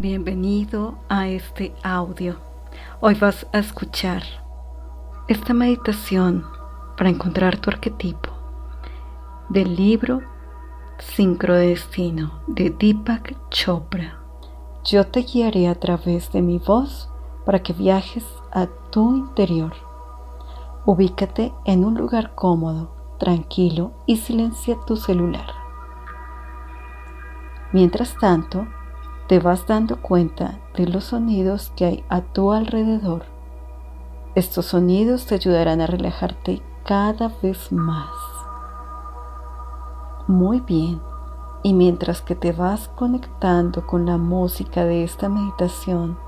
Bienvenido a este audio. Hoy vas a escuchar esta meditación para encontrar tu arquetipo del libro Sincrodestino de Deepak Chopra. Yo te guiaré a través de mi voz para que viajes a tu interior. Ubícate en un lugar cómodo, tranquilo y silencia tu celular. Mientras tanto, te vas dando cuenta de los sonidos que hay a tu alrededor. Estos sonidos te ayudarán a relajarte cada vez más. Muy bien. Y mientras que te vas conectando con la música de esta meditación,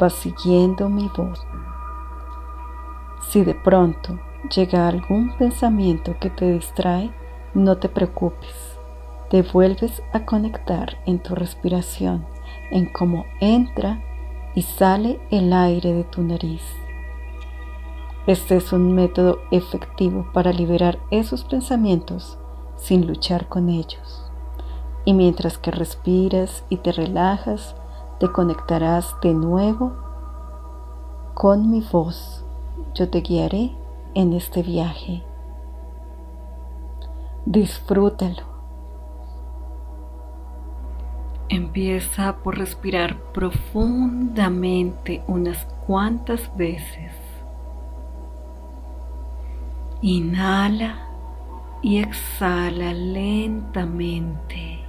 vas siguiendo mi voz. Si de pronto llega algún pensamiento que te distrae, no te preocupes. Te vuelves a conectar en tu respiración en cómo entra y sale el aire de tu nariz. Este es un método efectivo para liberar esos pensamientos sin luchar con ellos. Y mientras que respiras y te relajas, te conectarás de nuevo con mi voz. Yo te guiaré en este viaje. Disfrútalo. Empieza por respirar profundamente unas cuantas veces. Inhala y exhala lentamente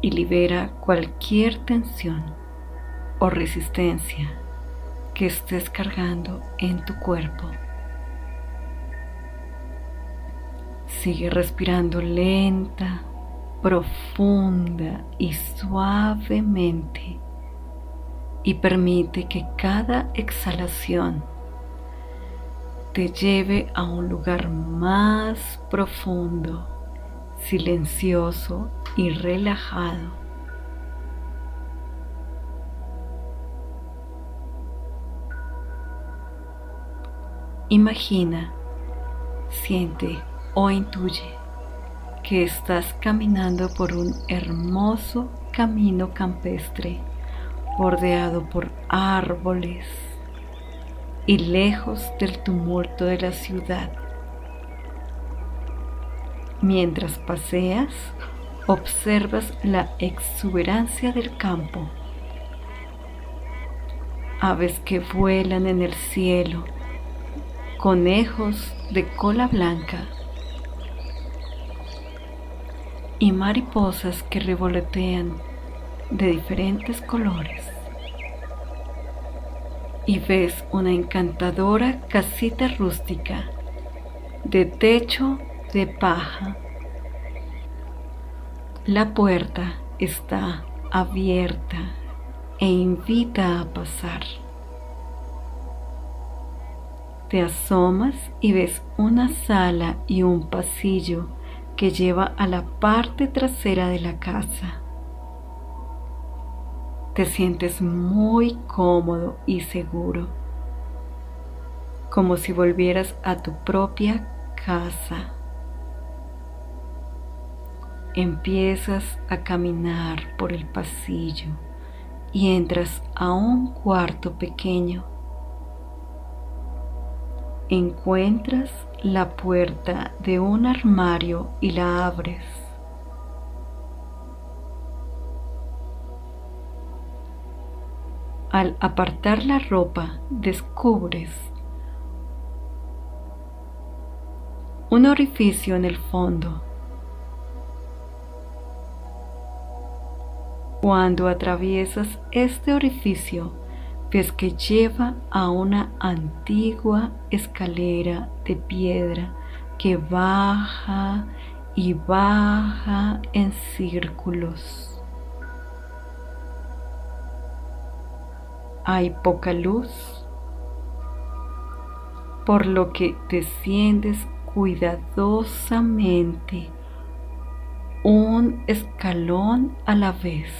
y libera cualquier tensión o resistencia que estés cargando en tu cuerpo. Sigue respirando lenta profunda y suavemente y permite que cada exhalación te lleve a un lugar más profundo, silencioso y relajado. Imagina, siente o intuye que estás caminando por un hermoso camino campestre bordeado por árboles y lejos del tumulto de la ciudad. Mientras paseas, observas la exuberancia del campo, aves que vuelan en el cielo, conejos de cola blanca y mariposas que revolotean de diferentes colores. Y ves una encantadora casita rústica de techo de paja. La puerta está abierta e invita a pasar. Te asomas y ves una sala y un pasillo que lleva a la parte trasera de la casa. Te sientes muy cómodo y seguro, como si volvieras a tu propia casa. Empiezas a caminar por el pasillo y entras a un cuarto pequeño encuentras la puerta de un armario y la abres. Al apartar la ropa descubres un orificio en el fondo. Cuando atraviesas este orificio, ves que lleva a una antigua escalera de piedra que baja y baja en círculos. Hay poca luz, por lo que desciendes cuidadosamente un escalón a la vez,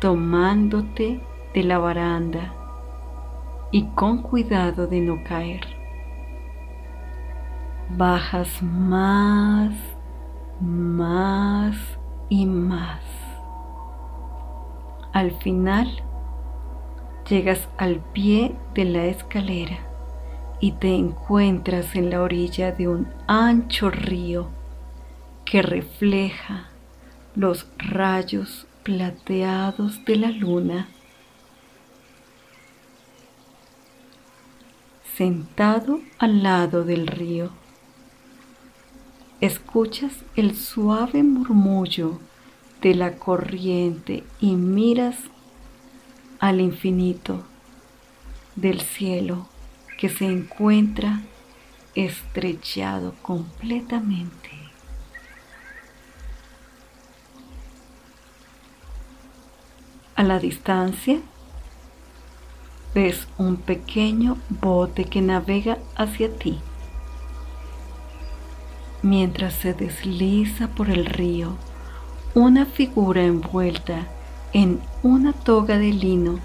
tomándote de la baranda y con cuidado de no caer. Bajas más, más y más. Al final, llegas al pie de la escalera y te encuentras en la orilla de un ancho río que refleja los rayos plateados de la luna. Sentado al lado del río, escuchas el suave murmullo de la corriente y miras al infinito del cielo que se encuentra estrechado completamente. A la distancia ves un pequeño bote que navega hacia ti. Mientras se desliza por el río, una figura envuelta en una toga de lino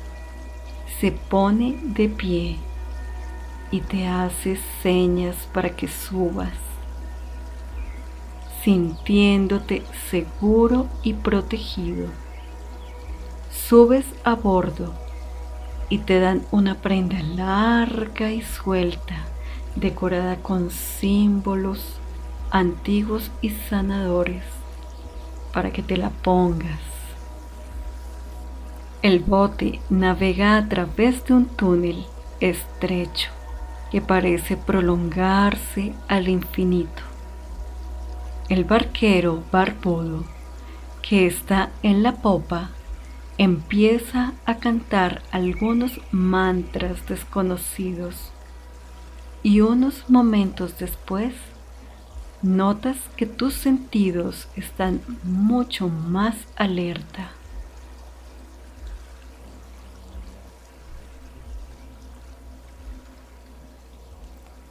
se pone de pie y te hace señas para que subas, sintiéndote seguro y protegido. Subes a bordo y te dan una prenda larga y suelta, decorada con símbolos antiguos y sanadores, para que te la pongas. El bote navega a través de un túnel estrecho que parece prolongarse al infinito. El barquero barbudo que está en la popa empieza a cantar algunos mantras desconocidos y unos momentos después notas que tus sentidos están mucho más alerta.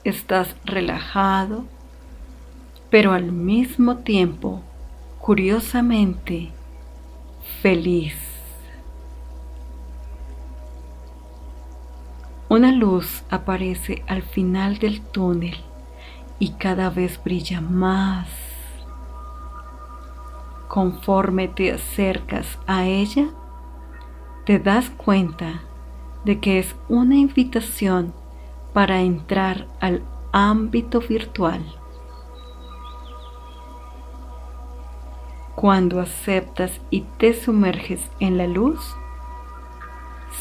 Estás relajado, pero al mismo tiempo, curiosamente, feliz. Una luz aparece al final del túnel y cada vez brilla más. Conforme te acercas a ella, te das cuenta de que es una invitación para entrar al ámbito virtual. Cuando aceptas y te sumerges en la luz,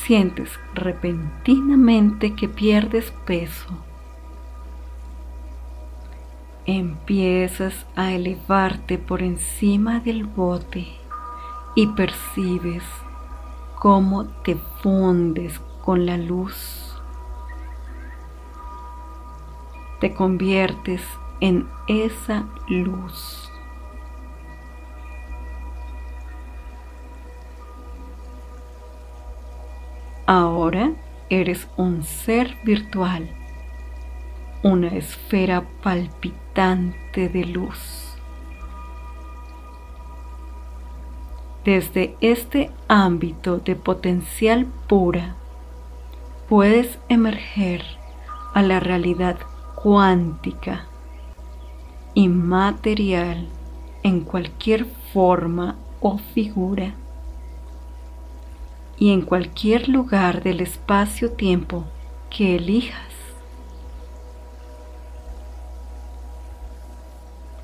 sientes repentinamente que pierdes peso. Empiezas a elevarte por encima del bote y percibes cómo te fundes con la luz te conviertes en esa luz. Ahora eres un ser virtual, una esfera palpitante de luz. Desde este ámbito de potencial pura, puedes emerger a la realidad cuántica, inmaterial, en cualquier forma o figura y en cualquier lugar del espacio-tiempo que elijas.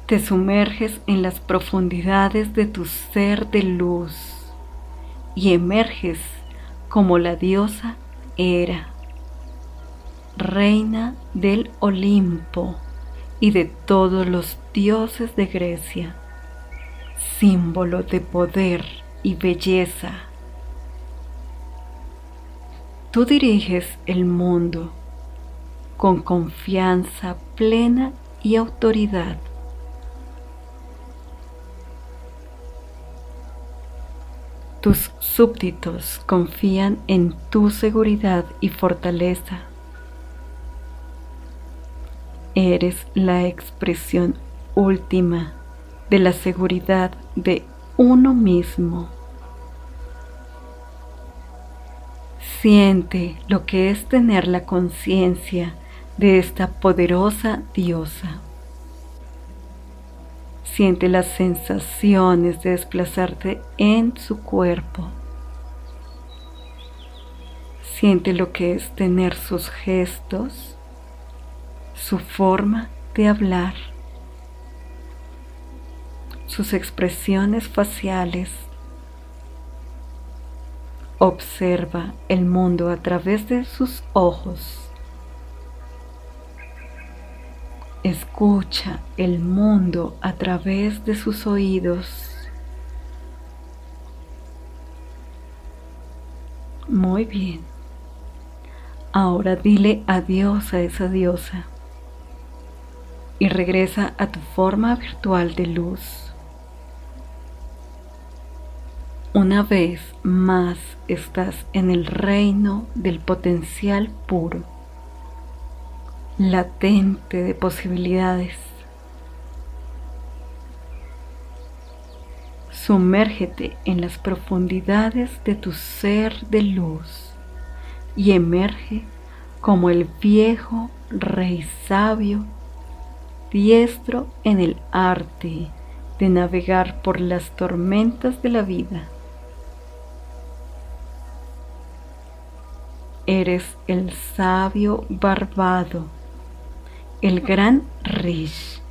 Te sumerges en las profundidades de tu ser de luz y emerges como la diosa era reina del Olimpo y de todos los dioses de Grecia, símbolo de poder y belleza. Tú diriges el mundo con confianza plena y autoridad. Tus súbditos confían en tu seguridad y fortaleza Eres la expresión última de la seguridad de uno mismo. Siente lo que es tener la conciencia de esta poderosa diosa. Siente las sensaciones de desplazarte en su cuerpo Siente lo que es tener sus gestos, su forma de hablar, sus expresiones faciales. Observa el mundo a través de sus ojos. Escucha el mundo a través de sus oídos. Muy bien. Ahora dile adiós a esa diosa y regresa a tu forma virtual de luz. Una vez más estás en el reino del potencial puro, latente de posibilidades. Sumérgete en las profundidades de tu ser de luz y emerge como el viejo rey sabio, diestro en el arte de navegar por las tormentas de la vida. Eres el sabio barbado, el gran Rish,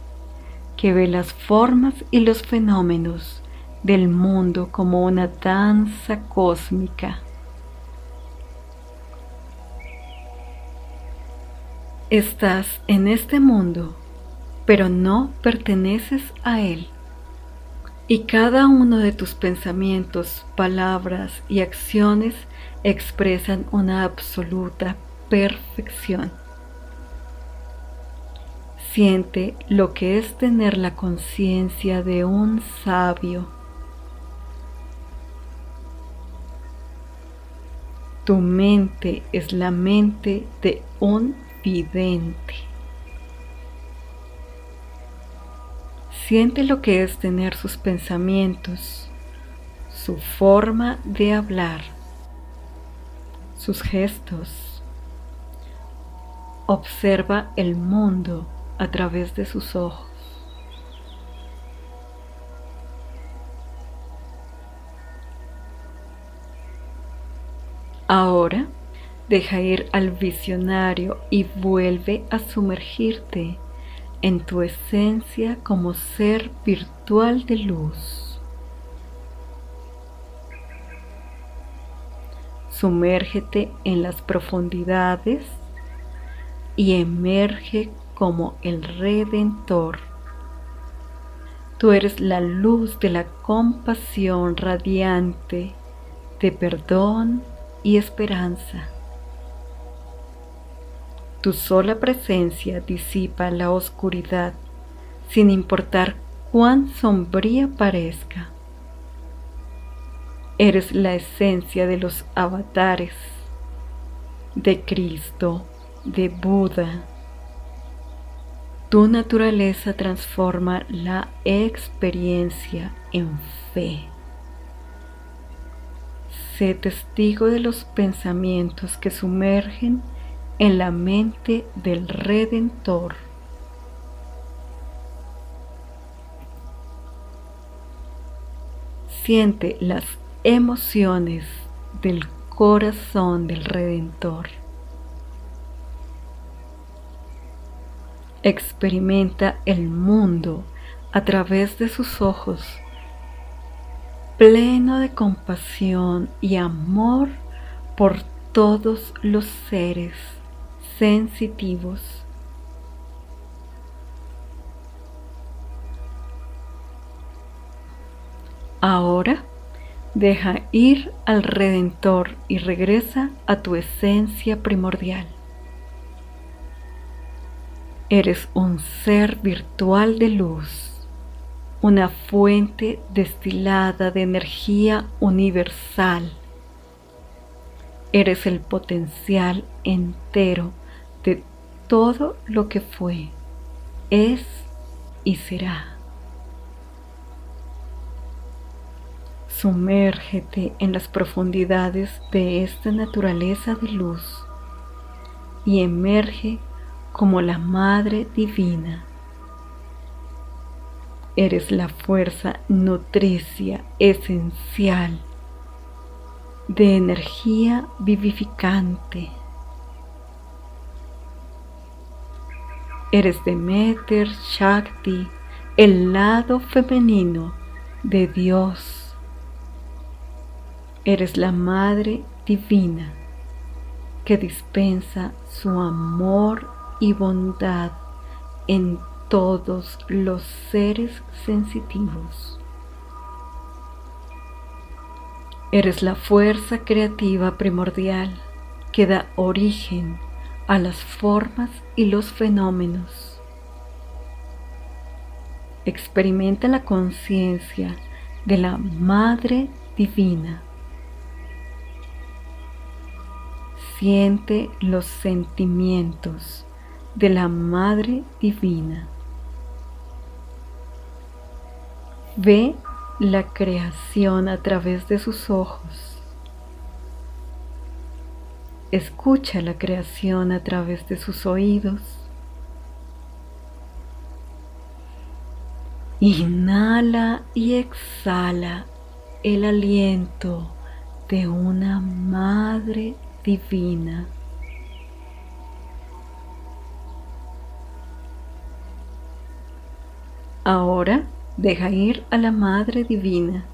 que ve las formas y los fenómenos del mundo como una danza cósmica Estás en este mundo, pero no perteneces a él. Y cada uno de tus pensamientos, palabras y acciones expresan una absoluta perfección. Siente lo que es tener la conciencia de un sabio. Tu mente es la mente de un vidente. Siente lo que es tener sus pensamientos, su forma de hablar, sus gestos. Observa el mundo a través de sus ojos. Ahora Deja ir al visionario y vuelve a sumergirte en tu esencia como ser virtual de luz. Sumérgete en las profundidades y emerge como el Redentor. Tú eres la luz de la compasión radiante, de perdón y esperanza. Tu sola presencia disipa la oscuridad sin importar cuán sombría parezca. Eres la esencia de los avatares, de Cristo, de Buda. Tu naturaleza transforma la experiencia en fe. Sé testigo de los pensamientos que sumergen en la mente del Redentor. Siente las emociones del corazón del Redentor. Experimenta el mundo a través de sus ojos, pleno de compasión y amor por todos los seres sensitivos. Ahora deja ir al Redentor y regresa a tu esencia primordial. Eres un ser virtual de luz, una fuente destilada de energía universal. Eres el potencial entero de todo lo que fue, es y será. Sumérgete en las profundidades de esta naturaleza de luz y emerge como la Madre Divina. Eres la fuerza nutricia esencial de energía vivificante. Eres Demeter Shakti, el lado femenino de Dios. Eres la Madre Divina que dispensa su amor y bondad en todos los seres sensitivos. Eres la fuerza creativa primordial que da origen a las formas y los fenómenos. Experimenta la conciencia de la Madre Divina Siente los sentimientos de la Madre Divina. Ve la creación a través de sus ojos. Escucha la creación a través de sus oídos. Inhala y exhala el aliento de una madre divina. Ahora deja ir a la Madre Divina.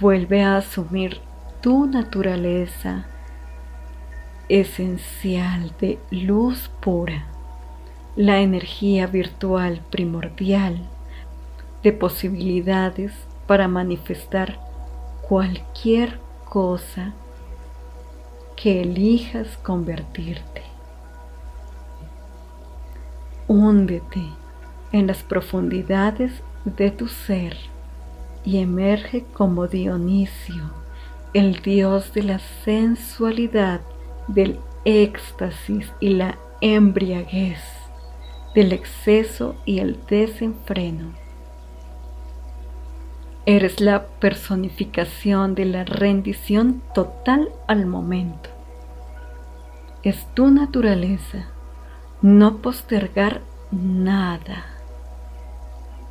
Vuelve a asumir tu naturaleza esencial de luz pura, la energía virtual primordial de posibilidades para manifestar cualquier cosa que elijas convertirte. Húndete en las profundidades de tu ser y emerge como Dionisio, el dios de la sensualidad, del éxtasis y la embriaguez, del exceso y el desenfreno Eres la personificación de la rendición total al momento. Es tu naturaleza no postergar nada,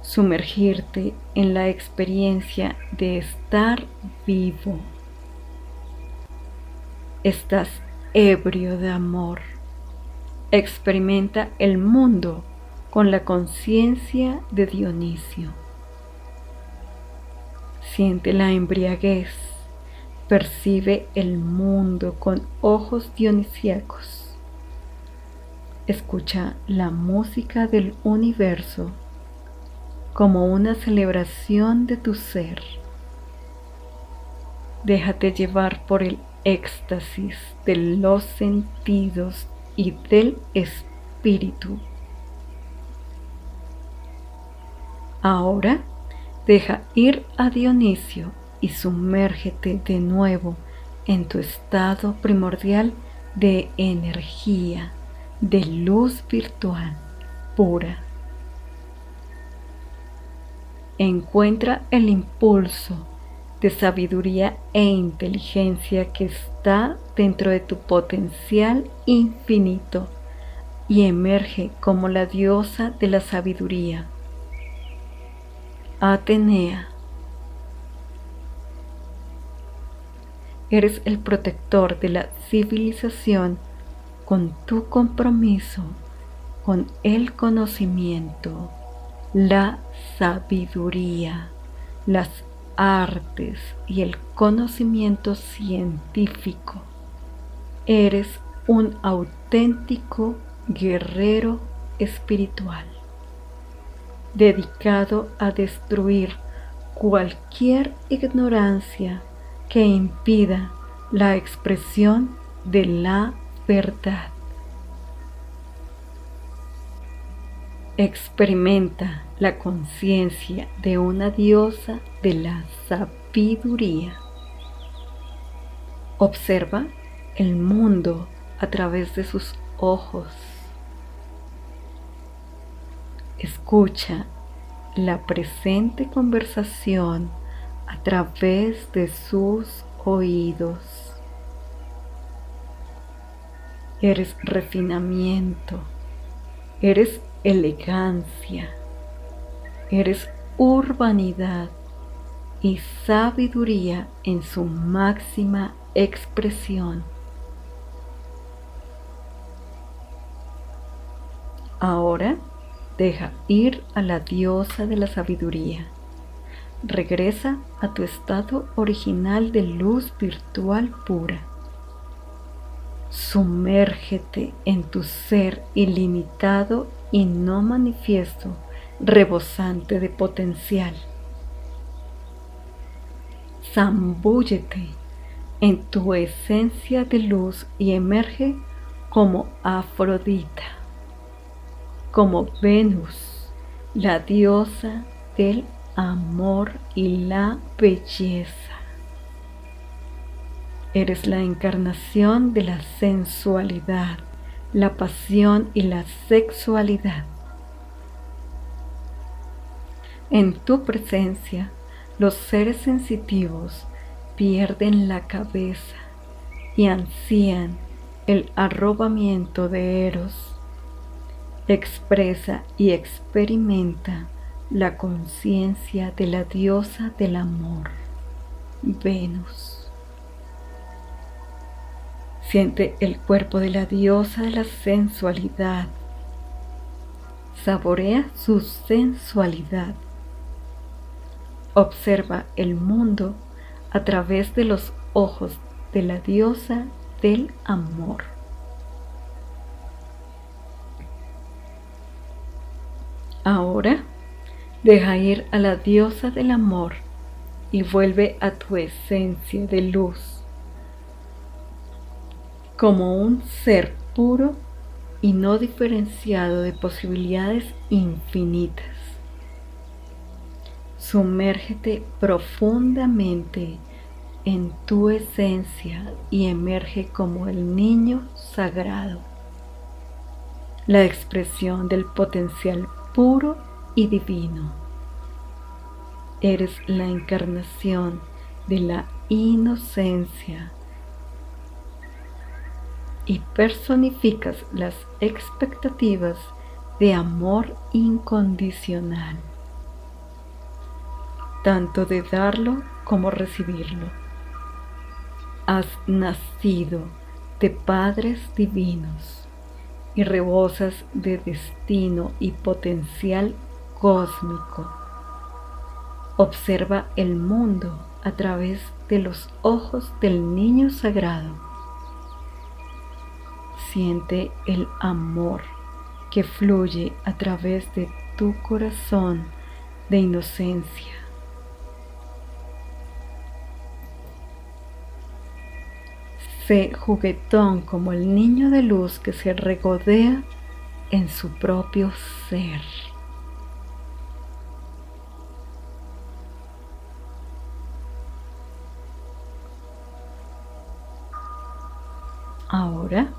sumergirte en la experiencia de estar vivo. Estás ebrio de amor. Experimenta el mundo con la conciencia de Dionisio. Siente la embriaguez, percibe el mundo con ojos dionisíacos. Escucha la música del universo como una celebración de tu ser. Déjate llevar por el éxtasis de los sentidos y del espíritu. Ahora Deja ir a Dionisio y sumérgete de nuevo en tu estado primordial de energía, de luz virtual pura. Encuentra el impulso de sabiduría e inteligencia que está dentro de tu potencial infinito y emerge como la diosa de la sabiduría Atenea. Eres el protector de la civilización con tu compromiso con el conocimiento, la sabiduría, las artes y el conocimiento científico. Eres un auténtico guerrero espiritual dedicado a destruir cualquier ignorancia que impida la expresión de la verdad. Experimenta la conciencia de una diosa de la sabiduría. Observa el mundo a través de sus ojos Escucha la presente conversación a través de sus oídos. Eres refinamiento, eres elegancia, eres urbanidad y sabiduría en su máxima expresión. Ahora deja ir a la diosa de la sabiduría. Regresa a tu estado original de luz virtual pura. Sumérgete en tu ser ilimitado y no manifiesto, rebosante de potencial. Zambúllete en tu esencia de luz y emerge como Afrodita, como Venus, la diosa del amor y la belleza. Eres la encarnación de la sensualidad, la pasión y la sexualidad. En tu presencia, los seres sensitivos pierden la cabeza y ansían el arrobamiento de Eros. Expresa y experimenta la conciencia de la diosa del amor, Venus. Siente el cuerpo de la diosa de la sensualidad. Saborea su sensualidad. Observa el mundo a través de los ojos de la diosa del amor. Ahora deja ir a la diosa del amor y vuelve a tu esencia de luz como un ser puro y no diferenciado de posibilidades infinitas. Sumérgete profundamente en tu esencia y emerge como el niño sagrado, la expresión del potencial puro y divino. Eres la encarnación de la inocencia y personificas las expectativas de amor incondicional, tanto de darlo como recibirlo. Has nacido de padres divinos y rebosas de destino y potencial cósmico. Observa el mundo a través de los ojos del niño sagrado Siente el amor que fluye a través de tu corazón de inocencia. Sé juguetón como el niño de luz que se regodea en su propio ser. Ahora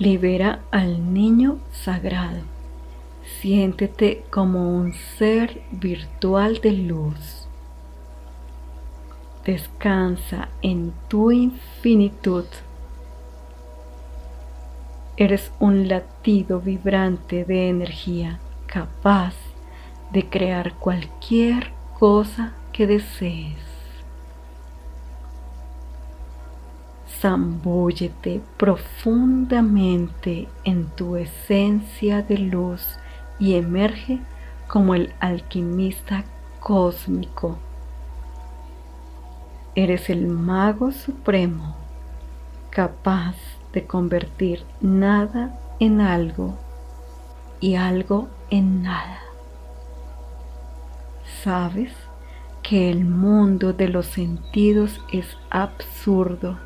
Libera al niño sagrado. Siéntete como un ser virtual de luz. Descansa en tu infinitud. Eres un latido vibrante de energía capaz de crear cualquier cosa que desees. Zambúllete profundamente en tu esencia de luz y emerge como el alquimista cósmico. Eres el mago supremo, capaz de convertir nada en algo y algo en nada. Sabes que el mundo de los sentidos es absurdo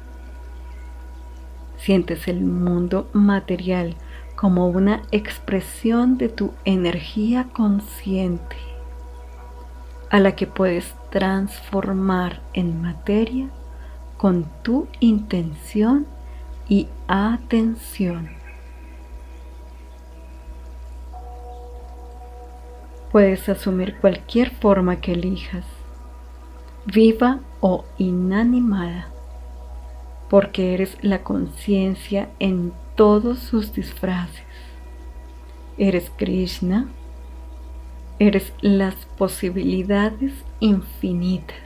Sientes el mundo material como una expresión de tu energía consciente a la que puedes transformar en materia con tu intención y atención. Puedes asumir cualquier forma que elijas, viva o inanimada porque eres la conciencia en todos sus disfraces. Eres Krishna, eres las posibilidades infinitas.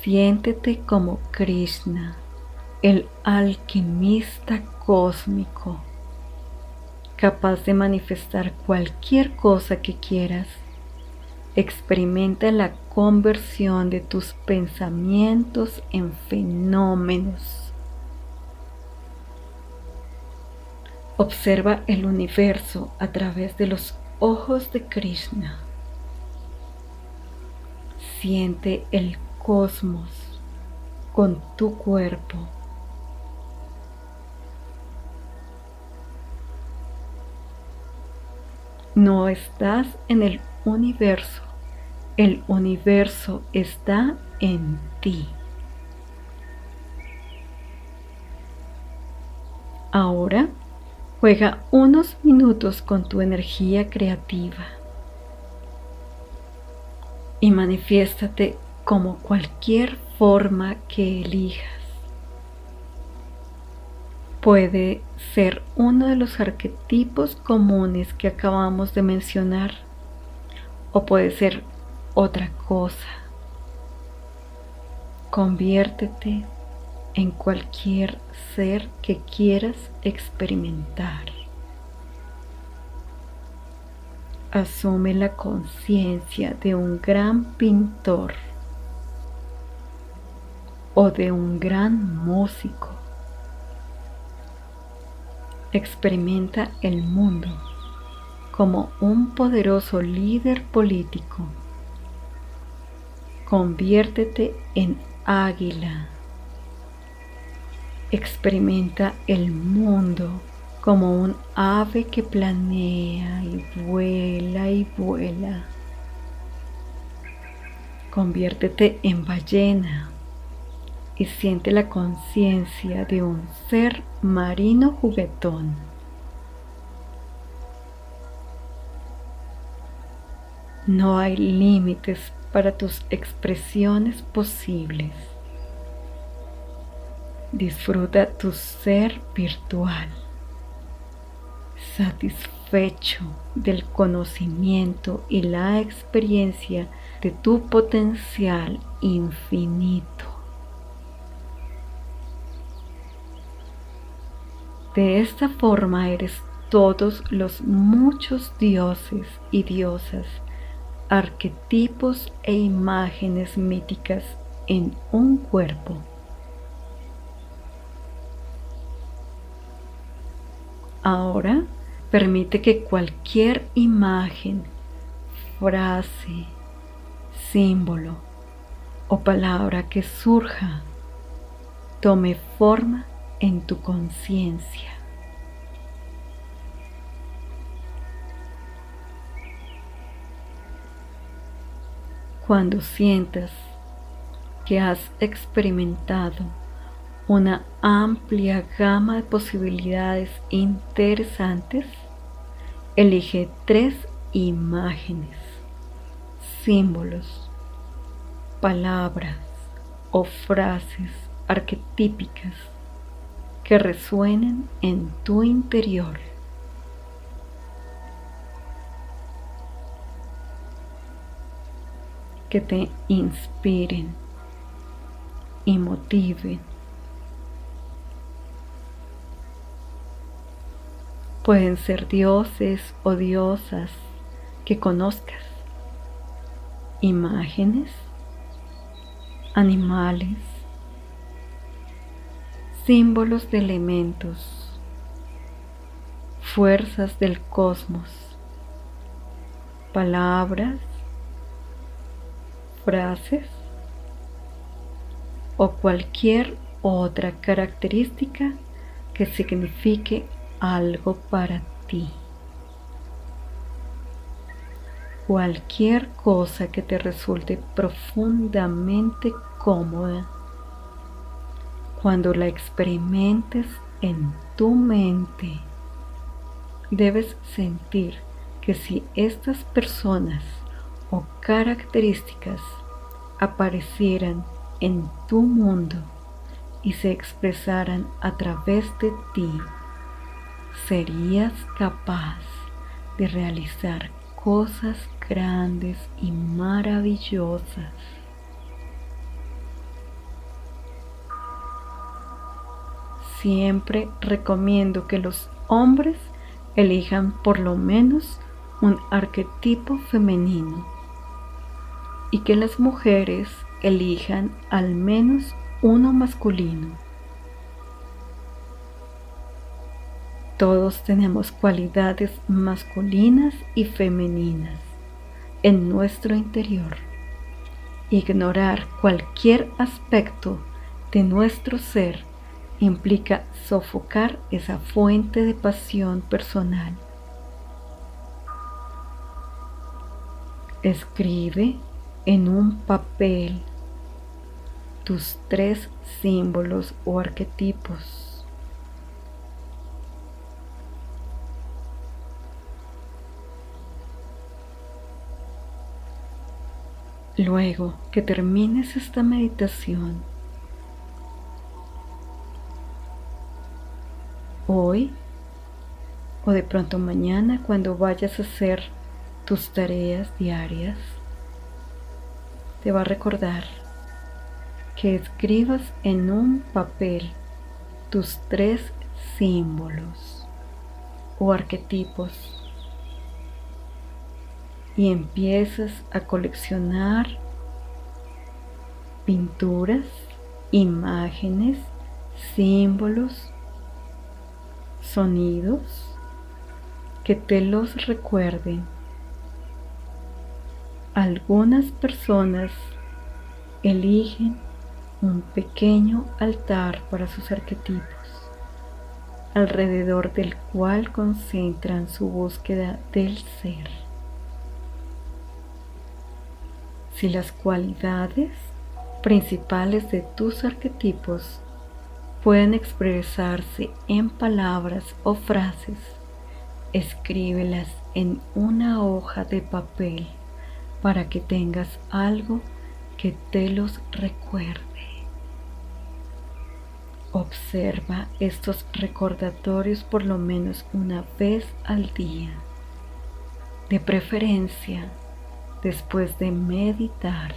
Siéntete como Krishna, el alquimista cósmico, capaz de manifestar cualquier cosa que quieras. Experimenta la conversión de tus pensamientos en fenómenos. Observa el universo a través de los ojos de Krishna. Siente el cosmos con tu cuerpo. No estás en el universo, el universo está en ti. Ahora juega unos minutos con tu energía creativa y manifiéstate como cualquier forma que elijas. Puede ser uno de los arquetipos comunes que acabamos de mencionar o puede ser otra cosa. Conviértete en cualquier ser que quieras experimentar. Asume la conciencia de un gran pintor o de un gran músico. Experimenta el mundo como un poderoso líder político. Conviértete en águila. Experimenta el mundo como un ave que planea y vuela y vuela. Conviértete en ballena y siente la conciencia de un ser marino juguetón. No hay límites para tus expresiones posibles. Disfruta tu ser virtual, satisfecho del conocimiento y la experiencia de tu potencial infinito. De esta forma eres todos los muchos dioses y diosas, arquetipos e imágenes míticas en un cuerpo. Ahora permite que cualquier imagen, frase, símbolo o palabra que surja tome forma en tu conciencia. Cuando sientas que has experimentado una amplia gama de posibilidades interesantes, elige tres imágenes, símbolos, palabras o frases arquetípicas que resuenen en tu interior. Que te inspiren y motiven. Pueden ser dioses o diosas que conozcas, imágenes, animales, símbolos de elementos, fuerzas del cosmos, palabras, frases o cualquier otra característica que signifique algo para ti. Cualquier cosa que te resulte profundamente cómoda cuando la experimentes en tu mente, debes sentir que si estas personas o características aparecieran en tu mundo y se expresaran a través de ti, serías capaz de realizar cosas grandes y maravillosas. Siempre recomiendo que los hombres elijan por lo menos un arquetipo femenino y que las mujeres elijan al menos uno masculino. Todos tenemos cualidades masculinas y femeninas en nuestro interior. Ignorar cualquier aspecto de nuestro ser implica sofocar esa fuente de pasión personal. Escribe en un papel tus tres símbolos o arquetipos. Luego que termines esta meditación, hoy o de pronto mañana cuando vayas a hacer tus tareas diarias, te va a recordar que escribas en un papel tus tres símbolos o arquetipos y empiezas a coleccionar pinturas, imágenes, símbolos, sonidos que te los recuerden. Algunas personas eligen un pequeño altar para sus arquetipos, alrededor del cual concentran su búsqueda del ser. Si las cualidades principales de tus arquetipos pueden expresarse en palabras o frases, escríbelas en una hoja de papel para que tengas algo que te los recuerde. Observa estos recordatorios por lo menos una vez al día, de preferencia después de meditar,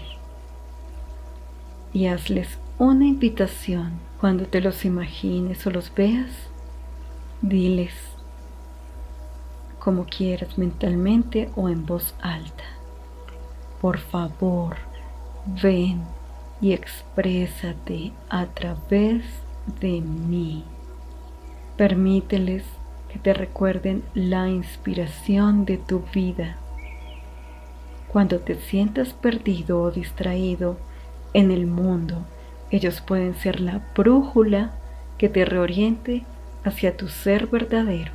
y hazles una invitación cuando te los imagines o los veas, diles como quieras mentalmente o en voz alta. Por favor, ven y exprésate a través de mí. Permíteles que te recuerden la inspiración de tu vida. Cuando te sientas perdido o distraído en el mundo, ellos pueden ser la brújula que te reoriente hacia tu ser verdadero.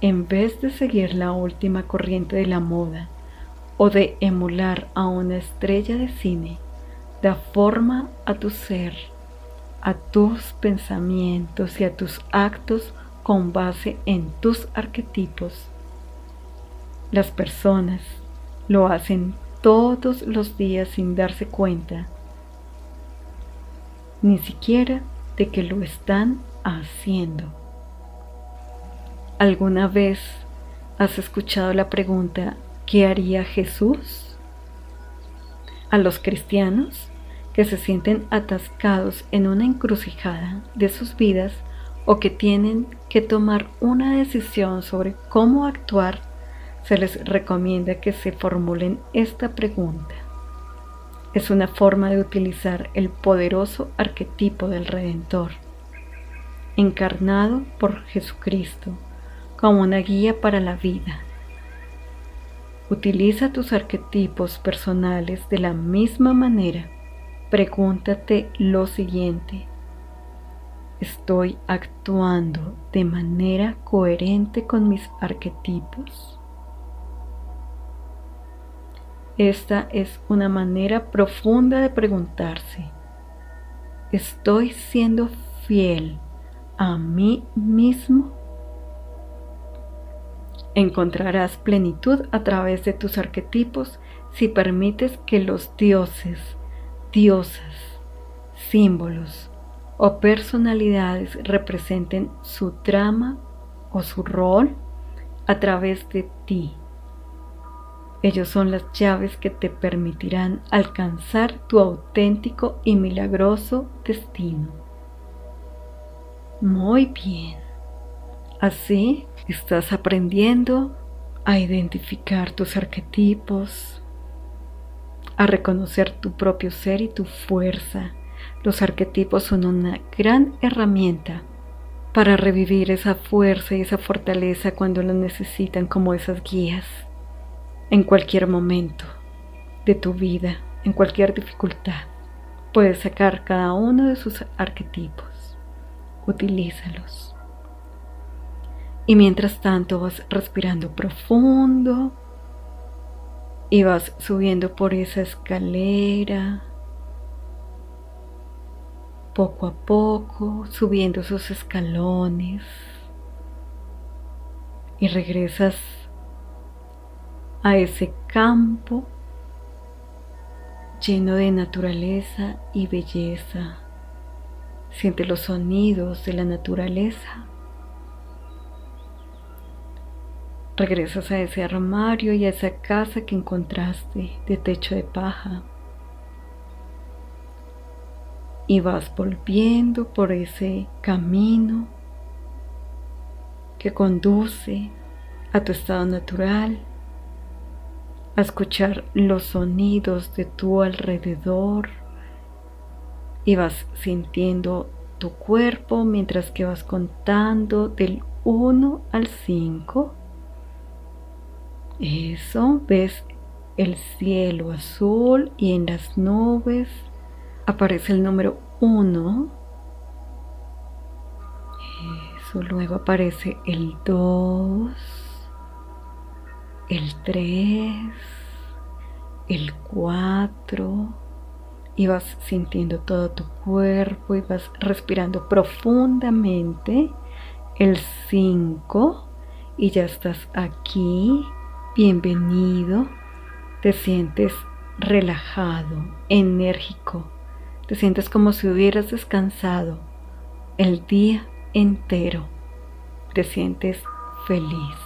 En vez de seguir la última corriente de la moda o de emular a una estrella de cine, da forma a tu ser, a tus pensamientos y a tus actos con base en tus arquetipos. Las personas lo hacen todos los días sin darse cuenta, ni siquiera de que lo están haciendo. ¿Alguna vez has escuchado la pregunta ¿qué haría Jesús? A los cristianos que se sienten atascados en una encrucijada de sus vidas o que tienen que tomar una decisión sobre cómo actuar se les recomienda que se formulen esta pregunta. Es una forma de utilizar el poderoso arquetipo del Redentor, encarnado por Jesucristo, como una guía para la vida. Utiliza tus arquetipos personales de la misma manera. Pregúntate lo siguiente. ¿Estoy actuando de manera coherente con mis arquetipos? Esta es una manera profunda de preguntarse, ¿estoy siendo fiel a mí mismo? Encontrarás plenitud a través de tus arquetipos si permites que los dioses, diosas, símbolos o personalidades representen su trama o su rol a través de ti. Ellos son las llaves que te permitirán alcanzar tu auténtico y milagroso destino. Muy bien. Así estás aprendiendo a identificar tus arquetipos, a reconocer tu propio ser y tu fuerza. Los arquetipos son una gran herramienta para revivir esa fuerza y esa fortaleza cuando lo necesitan como esas guías en cualquier momento de tu vida, en cualquier dificultad. Puedes sacar cada uno de sus arquetipos. Utilízalos. Y mientras tanto vas respirando profundo y vas subiendo por esa escalera poco a poco, subiendo esos escalones y regresas a ese campo lleno de naturaleza y belleza. Siente los sonidos de la naturaleza. Regresas a ese armario y a esa casa que encontraste de techo de paja y vas volviendo por ese camino que conduce a tu estado natural, a escuchar los sonidos de tu alrededor y vas sintiendo tu cuerpo mientras que vas contando del 1 al 5. Eso, ves el cielo azul y en las nubes aparece el número 1. Eso, luego aparece el 2, el 3, el 4. Y vas sintiendo todo tu cuerpo y vas respirando profundamente. El 5 y ya estás aquí. Bienvenido. Te sientes relajado, enérgico te sientes como si hubieras descansado el día entero. Te sientes feliz.